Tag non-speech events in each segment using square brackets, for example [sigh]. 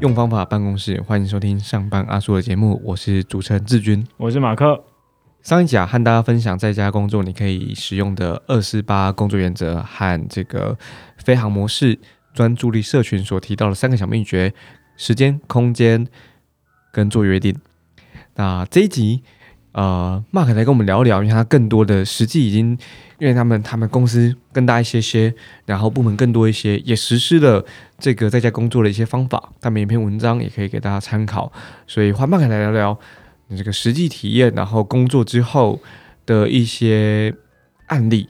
用方法办公室，欢迎收听上班阿叔的节目，我是主持人志军，我是马克。上一集啊，和大家分享在家工作你可以使用的二四八工作原则和这个飞行模式专注力社群所提到的三个小秘诀：时间、空间跟做约定。那这一集。呃，Mark 来跟我们聊聊，因为他更多的实际已经，因为他们他们公司更大一些些，然后部门更多一些，也实施了这个在家工作的一些方法。他们一篇文章也可以给大家参考，所以换 Mark 来聊聊你这个实际体验，然后工作之后的一些案例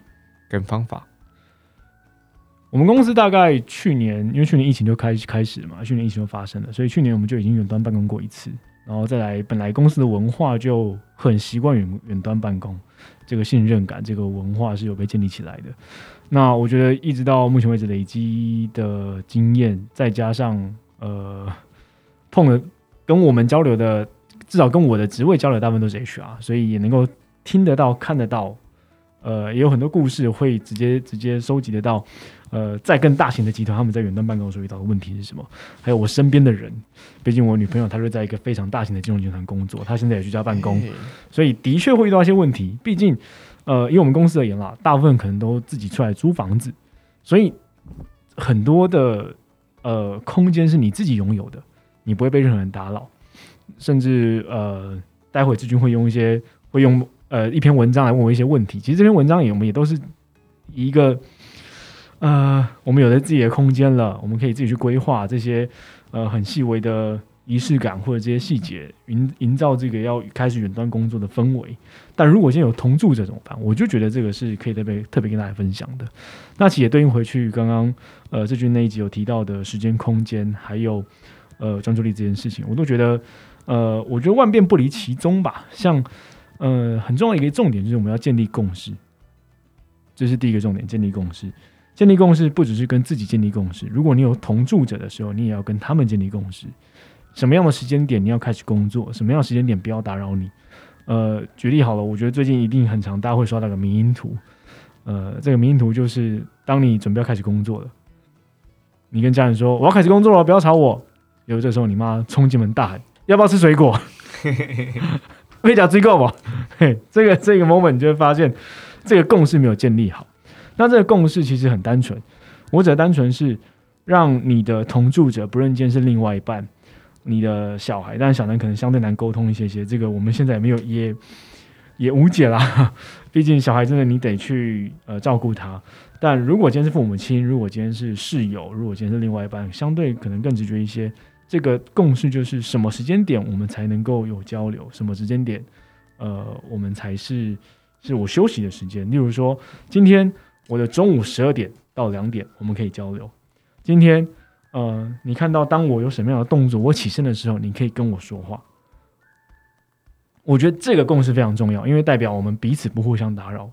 跟方法。我们公司大概去年，因为去年疫情就开开始了嘛，去年疫情就发生了，所以去年我们就已经远端办公过一次。然后再来，本来公司的文化就很习惯远远端办公，这个信任感，这个文化是有被建立起来的。那我觉得一直到目前为止累积的经验，再加上呃碰了跟我们交流的，至少跟我的职位交流大部分都是 HR，所以也能够听得到、看得到，呃，也有很多故事会直接直接收集得到。呃，在更大型的集团，他们在远端办公时候遇到的问题是什么？还有我身边的人，毕竟我女朋友她是在一个非常大型的金融集团工作，她现在也居家办公，所以的确会遇到一些问题。毕竟，呃，以我们公司而言啦，大部分可能都自己出来租房子，所以很多的呃空间是你自己拥有的，你不会被任何人打扰。甚至呃，待会志军会用一些会用呃一篇文章来问我一些问题。其实这篇文章也我们也都是一个。呃，我们有了自己的空间了，我们可以自己去规划这些呃很细微的仪式感或者这些细节，营营造这个要开始远端工作的氛围。但如果现在有同住者怎么办？我就觉得这个是可以特别特别跟大家分享的。那其实也对应回去刚刚呃这句那一集有提到的时间、空间，还有呃专注力这件事情，我都觉得呃，我觉得万变不离其宗吧。像呃很重要一个重点就是我们要建立共识，这是第一个重点，建立共识。建立共识不只是跟自己建立共识，如果你有同住者的时候，你也要跟他们建立共识。什么样的时间点你要开始工作？什么样的时间点不要打扰你？呃，举例好了，我觉得最近一定很长，大家会刷到个迷因图。呃，这个迷因图就是当你准备要开始工作了，你跟家人说我要开始工作了，不要吵我。有这时候你妈冲进门大喊要不要吃水果？[laughs] [laughs] 被讲追够嘛？[laughs] 嘿，这个这个 moment 你就会发现这个共识没有建立好。那这个共识其实很单纯，我只单纯是让你的同住者，不论今天是另外一半，你的小孩，但是小男可能相对难沟通一些些，这个我们现在也没有也 [laughs] 也无解啦。[laughs] 毕竟小孩真的你得去呃照顾他。但如果今天是父母亲，如果今天是室友，如果今天是另外一半，相对可能更直觉一些。这个共识就是什么时间点我们才能够有交流，什么时间点呃我们才是是我休息的时间。例如说今天。我的中午十二点到两点，我们可以交流。今天，呃，你看到当我有什么样的动作，我起身的时候，你可以跟我说话。我觉得这个共识非常重要，因为代表我们彼此不互相打扰。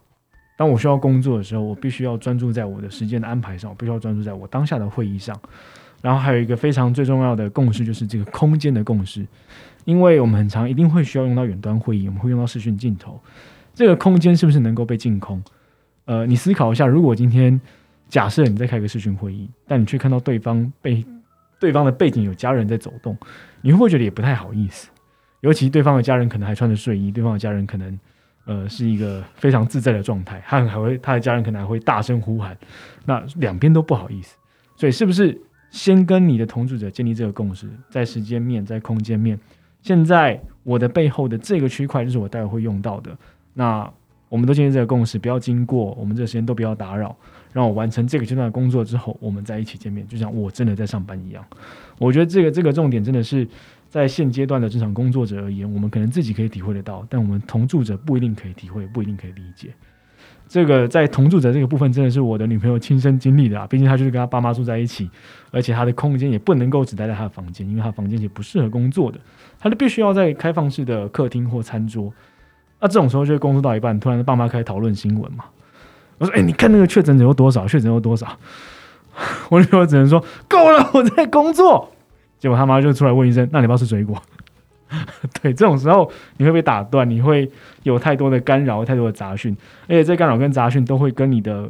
当我需要工作的时候，我必须要专注在我的时间的安排上，我必须要专注在我当下的会议上。然后还有一个非常最重要的共识，就是这个空间的共识，因为我们很长一定会需要用到远端会议，我们会用到视讯镜头，这个空间是不是能够被净空？呃，你思考一下，如果今天假设你在开个视讯会议，但你却看到对方背对方的背景有家人在走动，你会不会觉得也不太好意思？尤其对方的家人可能还穿着睡衣，对方的家人可能呃是一个非常自在的状态，他还会他的家人可能还会大声呼喊，那两边都不好意思。所以是不是先跟你的同住者建立这个共识，在时间面，在空间面，现在我的背后的这个区块就是我待会会用到的，那。我们都建立这个共识，不要经过我们这时间都不要打扰，让我完成这个阶段的工作之后，我们在一起见面，就像我真的在上班一样。我觉得这个这个重点真的是在现阶段的职场工作者而言，我们可能自己可以体会得到，但我们同住者不一定可以体会，不一定可以理解。这个在同住者这个部分，真的是我的女朋友亲身经历的啊！毕竟她就是跟她爸妈住在一起，而且她的空间也不能够只待在她的房间，因为她房间也不适合工作的，她就必须要在开放式的客厅或餐桌。那这种时候就会工作到一半，突然爸妈开始讨论新闻嘛。我说：“哎，你看那个确诊者有多少？确诊有多少？”我女朋友只能说：“够了，我在工作。”结果他妈就出来问一声：“那你不要吃水果？” [laughs] 对，这种时候你会被打断，你会有太多的干扰，太多的杂讯，而且这干扰跟杂讯都会跟你的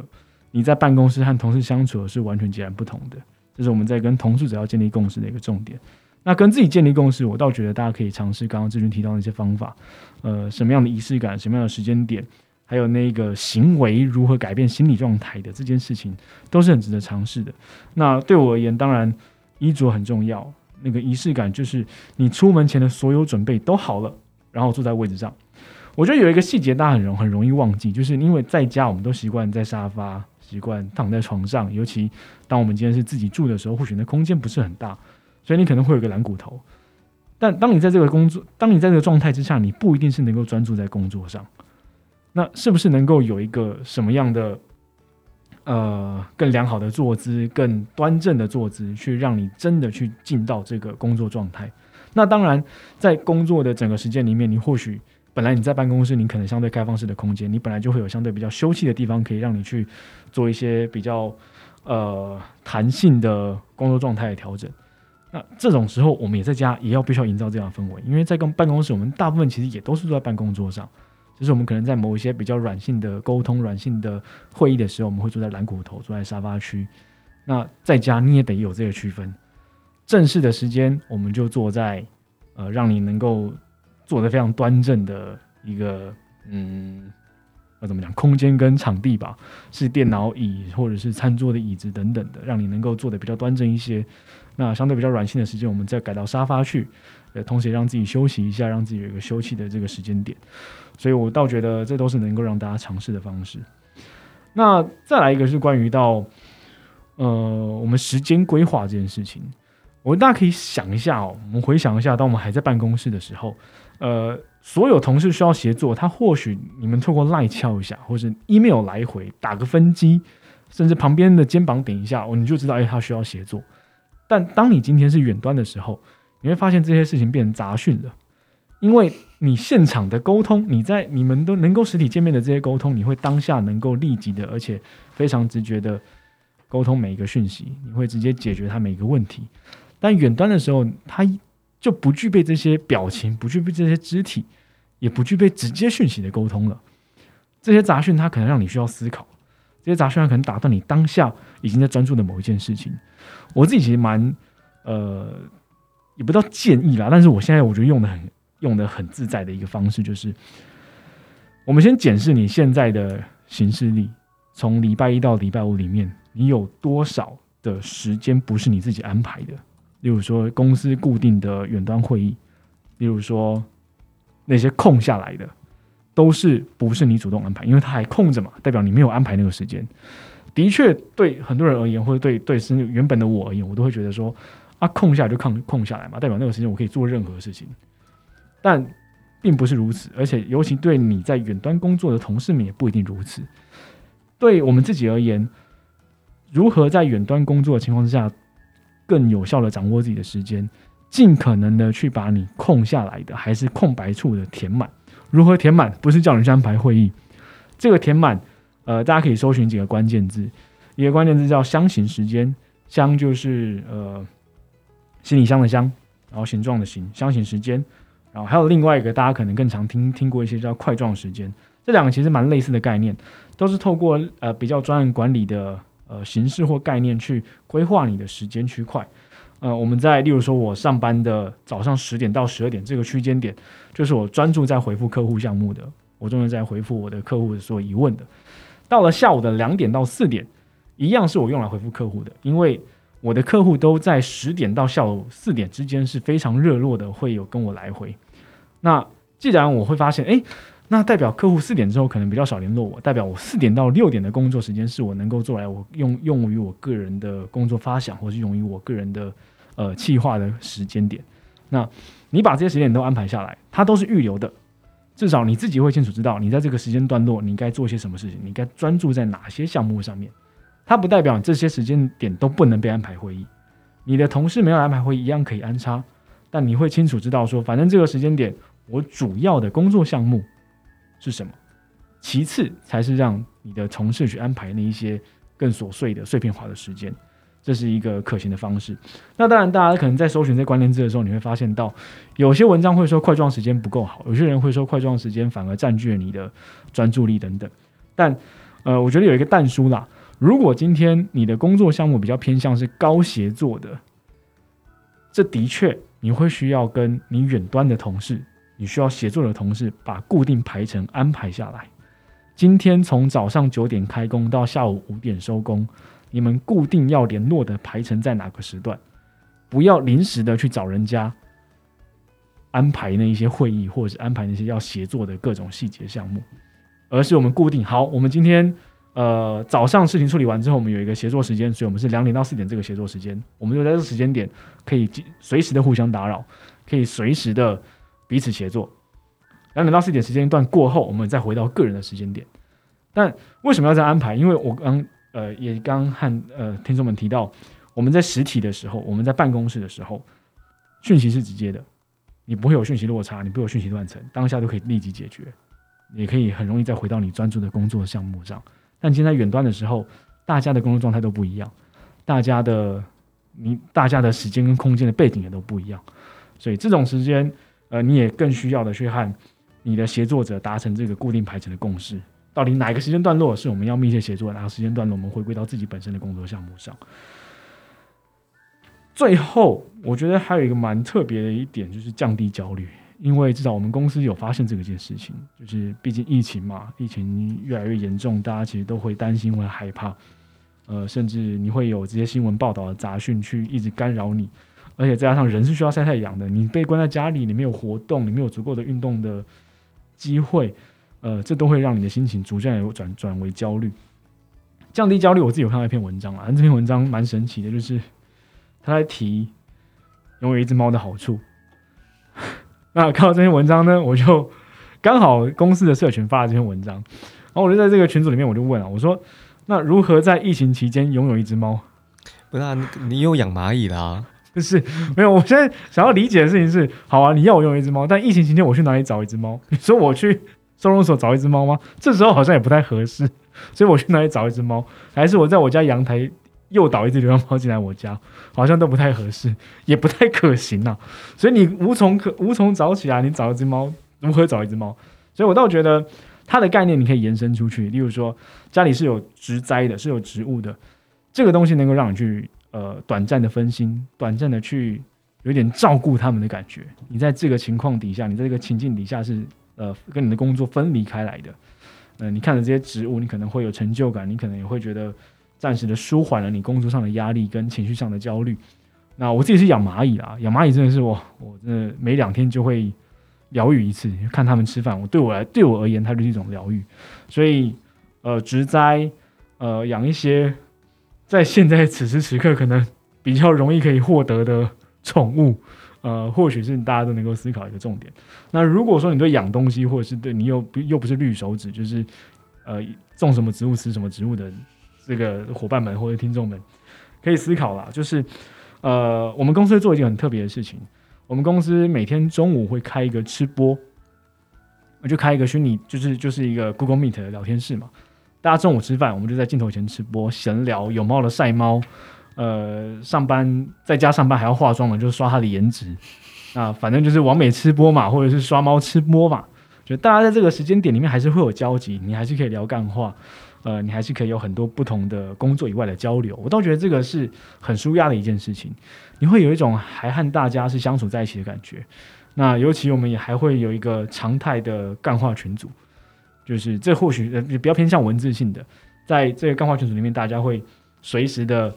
你在办公室和同事相处是完全截然不同的。这是我们在跟同事者要建立共识的一个重点。那跟自己建立共识，我倒觉得大家可以尝试刚刚志军提到的一些方法，呃，什么样的仪式感，什么样的时间点，还有那个行为如何改变心理状态的这件事情，都是很值得尝试的。那对我而言，当然衣着很重要，那个仪式感就是你出门前的所有准备都好了，然后坐在位置上。我觉得有一个细节大家很容很容易忘记，就是因为在家我们都习惯在沙发，习惯躺在床上，尤其当我们今天是自己住的时候，或许那空间不是很大，所以你可能会有个懒骨头。但当你在这个工作，当你在这个状态之下，你不一定是能够专注在工作上。那是不是能够有一个什么样的呃更良好的坐姿、更端正的坐姿，去让你真的去进到这个工作状态？那当然，在工作的整个时间里面，你或许。本来你在办公室，你可能相对开放式的空间，你本来就会有相对比较休憩的地方，可以让你去做一些比较呃弹性的工作状态的调整。那这种时候，我们也在家也要必须要营造这样的氛围，因为在跟办公室，我们大部分其实也都是坐在办公桌上，就是我们可能在某一些比较软性的沟通、软性的会议的时候，我们会坐在蓝骨头，坐在沙发区。那在家你也得有这个区分，正式的时间我们就坐在呃让你能够。坐得非常端正的一个，嗯，要怎么讲？空间跟场地吧，是电脑椅或者是餐桌的椅子等等的，让你能够坐得比较端正一些。那相对比较软性的时间，我们再改到沙发去，呃，同时也让自己休息一下，让自己有一个休憩的这个时间点。所以我倒觉得这都是能够让大家尝试的方式。那再来一个是关于到，呃，我们时间规划这件事情，我大家可以想一下哦，我们回想一下，当我们还在办公室的时候。呃，所有同事需要协作，他或许你们透过赖敲一下，或是 email 来回打个分机，甚至旁边的肩膀顶一下，哦，你就知道，哎，他需要协作。但当你今天是远端的时候，你会发现这些事情变成杂讯了，因为你现场的沟通，你在你们都能够实体见面的这些沟通，你会当下能够立即的，而且非常直觉的沟通每一个讯息，你会直接解决他每一个问题。但远端的时候，他。就不具备这些表情，不具备这些肢体，也不具备直接讯息的沟通了。这些杂讯，它可能让你需要思考；这些杂讯，可能打断你当下已经在专注的某一件事情。我自己其实蛮呃，也不知道建议啦，但是我现在我觉得用的很用的很自在的一个方式，就是我们先检视你现在的行事历，从礼拜一到礼拜五里面，你有多少的时间不是你自己安排的？例如说，公司固定的远端会议，例如说那些空下来的，都是不是你主动安排，因为他还空着嘛，代表你没有安排那个时间。的确，对很多人而言，或者对对是原本的我而言，我都会觉得说，啊，空下来就空空下来嘛，代表那个时间我可以做任何事情。但并不是如此，而且尤其对你在远端工作的同事们也不一定如此。对我们自己而言，如何在远端工作的情况之下？更有效的掌握自己的时间，尽可能的去把你空下来的还是空白处的填满。如何填满？不是叫你去安排会议，这个填满，呃，大家可以搜寻几个关键字，一个关键字叫“箱型时间”，箱就是呃行李箱的箱，然后形状的形，箱型时间。然后还有另外一个，大家可能更常听听过一些叫块状时间，这两个其实蛮类似的概念，都是透过呃比较专业管理的。呃，形式或概念去规划你的时间区块。呃，我们在例如说，我上班的早上十点到十二点这个区间点，就是我专注在回复客户项目的，我专门在回复我的客户所有疑问的。到了下午的两点到四点，一样是我用来回复客户的，因为我的客户都在十点到下午四点之间是非常热络的，会有跟我来回。那既然我会发现，哎。那代表客户四点之后可能比较少联络我，代表我四点到六点的工作时间是我能够做来我用用于我个人的工作发想，或是用于我个人的呃计划的时间点。那你把这些时间都安排下来，它都是预留的，至少你自己会清楚知道你在这个时间段落你该做些什么事情，你该专注在哪些项目上面。它不代表这些时间点都不能被安排会议，你的同事没有安排会议一样可以安插，但你会清楚知道说，反正这个时间点我主要的工作项目。是什么？其次才是让你的同事去安排那一些更琐碎的碎片化的时间，这是一个可行的方式。那当然，大家可能在搜寻这关键字的时候，你会发现到有些文章会说块状时间不够好，有些人会说块状时间反而占据了你的专注力等等。但呃，我觉得有一个淡书啦，如果今天你的工作项目比较偏向是高协作的，这的确你会需要跟你远端的同事，你需要协作的同事，把固定排程安排下来。今天从早上九点开工到下午五点收工，你们固定要联络的排程在哪个时段？不要临时的去找人家安排那一些会议，或者是安排那些要协作的各种细节项目，而是我们固定好，我们今天呃早上事情处理完之后，我们有一个协作时间，所以我们是两点到四点这个协作时间，我们就在这个时间点可以随时的互相打扰，可以随时的彼此协作。两点到四点时间段过后，我们再回到个人的时间点。但为什么要这样安排？因为我刚呃也刚和呃听众们提到。我们在实体的时候，我们在办公室的时候，讯息是直接的，你不会有讯息落差，你不会有讯息断层，当下都可以立即解决，也可以很容易再回到你专注的工作项目上。但今天在远端的时候，大家的工作状态都不一样，大家的你大家的时间跟空间的背景也都不一样，所以这种时间，呃，你也更需要的去和你的协作者达成这个固定排程的共识，到底哪一个时间段落是我们要密切协作，哪个时间段落我们回归到自己本身的工作项目上。最后，我觉得还有一个蛮特别的一点，就是降低焦虑。因为至少我们公司有发现这个件事情，就是毕竟疫情嘛，疫情越来越严重，大家其实都会担心、会害怕。呃，甚至你会有这些新闻报道的杂讯去一直干扰你，而且再加上人是需要晒太阳的，你被关在家里，你没有活动，你没有足够的运动的机会，呃，这都会让你的心情逐渐有转转为焦虑。降低焦虑，我自己有看到一篇文章啊，这篇文章蛮神奇的，就是。他在提拥有一只猫的好处。那看到这篇文章呢，我就刚好公司的社群发了这篇文章，然后我就在这个群组里面，我就问啊，我说：“那如何在疫情期间拥有一只猫？”不是啊，你有养蚂蚁啦？[laughs] 是没有。我现在想要理解的事情是：好啊，你要我用一只猫，但疫情期间我去哪里找一只猫？你说我去收容所找一只猫吗？这时候好像也不太合适，所以我去哪里找一只猫？还是我在我家阳台？诱导一只流浪猫进来我家，好像都不太合适，也不太可行啊。所以你无从可无从找起来，你找一只猫，如何找一只猫？所以我倒觉得它的概念你可以延伸出去，例如说家里是有植栽的，是有植物的，这个东西能够让你去呃短暂的分心，短暂的去有点照顾他们的感觉。你在这个情况底下，你在这个情境底下是呃跟你的工作分离开来的。呃，你看着这些植物，你可能会有成就感，你可能也会觉得。暂时的舒缓了你工作上的压力跟情绪上的焦虑。那我自己是养蚂蚁啊，养蚂蚁真的是我，我真的每两天就会疗愈一次，看他们吃饭。我对我来，对我而言，它就是一种疗愈。所以，呃，植栽，呃，养一些在现在此时此刻可能比较容易可以获得的宠物，[laughs] 呃，或许是大家都能够思考一个重点。那如果说你对养东西，或者是对你又不又不是绿手指，就是呃，种什么植物吃什么植物的。这个伙伴们或者听众们可以思考啦，就是呃，我们公司做一件很特别的事情。我们公司每天中午会开一个吃播，我就开一个虚拟，就是就是一个 Google Meet 的聊天室嘛。大家中午吃饭，我们就在镜头前吃播闲聊，有猫的晒猫，呃，上班在家上班还要化妆的，就是刷他的颜值。那反正就是完美吃播嘛，或者是刷猫吃播嘛，就大家在这个时间点里面还是会有交集，你还是可以聊干话。呃，你还是可以有很多不同的工作以外的交流，我倒觉得这个是很舒压的一件事情。你会有一种还和大家是相处在一起的感觉。那尤其我们也还会有一个常态的干话群组，就是这或许呃比较偏向文字性的，在这个干话群组里面，大家会随时的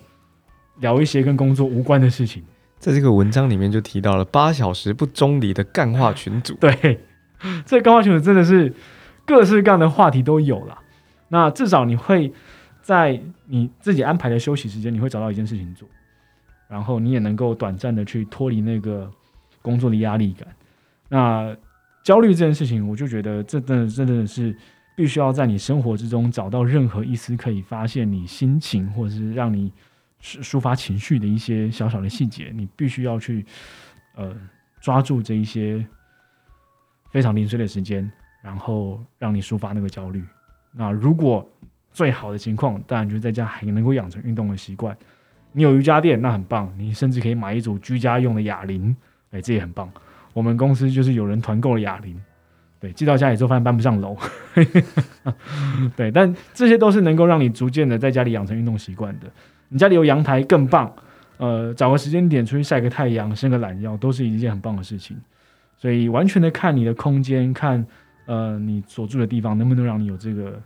聊一些跟工作无关的事情。在这个文章里面就提到了八小时不中离的干话群组。[laughs] 对，这干话群组真的是各式各样的话题都有了。那至少你会在你自己安排的休息时间，你会找到一件事情做，然后你也能够短暂的去脱离那个工作的压力感。那焦虑这件事情，我就觉得这真的真的是必须要在你生活之中找到任何一丝可以发现你心情或者是让你抒发情绪的一些小小的细节，你必须要去呃抓住这一些非常零碎的时间，然后让你抒发那个焦虑。那如果最好的情况，当然就是在家还能够养成运动的习惯。你有瑜伽垫，那很棒。你甚至可以买一组居家用的哑铃，哎，这也很棒。我们公司就是有人团购了哑铃，对，寄到家里之后发现搬不上楼，[laughs] 对，但这些都是能够让你逐渐的在家里养成运动习惯的。你家里有阳台更棒，呃，找个时间点出去晒个太阳、伸个懒腰，都是一件很棒的事情。所以，完全的看你的空间，看呃你所住的地方能不能让你有这个，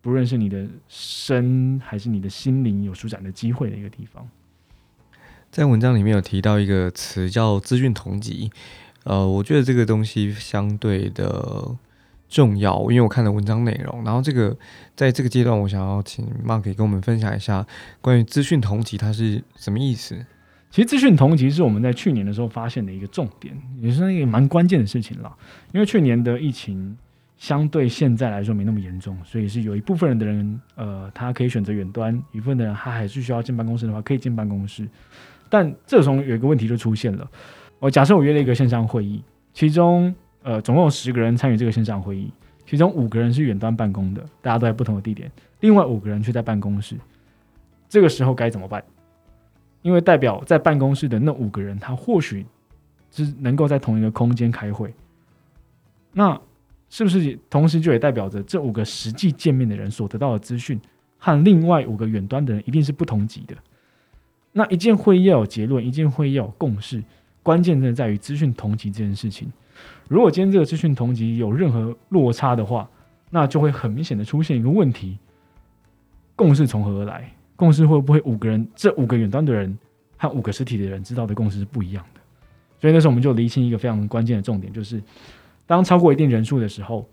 不论是你的身还是你的心灵有舒展的机会的一个地方。在文章里面有提到一个词叫资讯同级，呃，我觉得这个东西相对的重要，因为我看了文章内容。然后这个在这个阶段，我想要请 Mark 跟我们分享一下关于资讯同级它是什么意思。其实资讯同级是我们在去年的时候发现的一个重点，也是一个蛮关键的事情啦。因为去年的疫情相对现在来说没那么严重，所以是有一部分人的人，呃，他可以选择远端；一部分的人他还是需要进办公室的话，可以进办公室。但这时候有一个问题就出现了。我假设我约了一个线上会议，其中呃总共有十个人参与这个线上会议，其中五个人是远端办公的，大家都在不同的地点，另外五个人却在办公室。这个时候该怎么办？因为代表在办公室的那五个人，他或许是能够在同一个空间开会，那是不是同时就也代表着这五个实际见面的人所得到的资讯和另外五个远端的人一定是不同级的？那一件会议要有结论，一件会议要有共识，关键真的在于资讯同级这件事情。如果今天这个资讯同级有任何落差的话，那就会很明显的出现一个问题：共识从何而来？共识会不会五个人这五个远端的人和五个实体的人知道的共识是不一样的？所以那时候我们就厘清一个非常关键的重点，就是当超过一定人数的时候，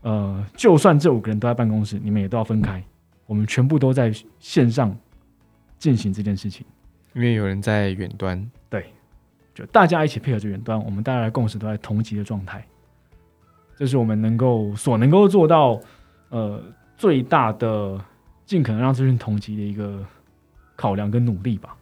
呃，就算这五个人都在办公室，你们也都要分开，我们全部都在线上进行这件事情。因为有人在远端，对，就大家一起配合着远端，我们大家的共识都在同级的状态，这是我们能够所能够做到呃最大的尽可能让资讯同级的一个考量跟努力吧。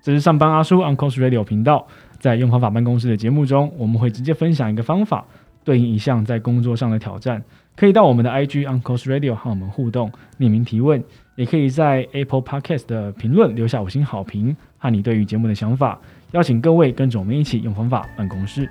这是上班阿叔 Uncle's Radio 频道在用方法办公室的节目中，我们会直接分享一个方法，对应一项在工作上的挑战，可以到我们的 IG Uncle's Radio 和我们互动，匿名提问。也可以在 Apple Podcast 的评论留下五星好评和你对于节目的想法，邀请各位跟着我们一起用方法办公室。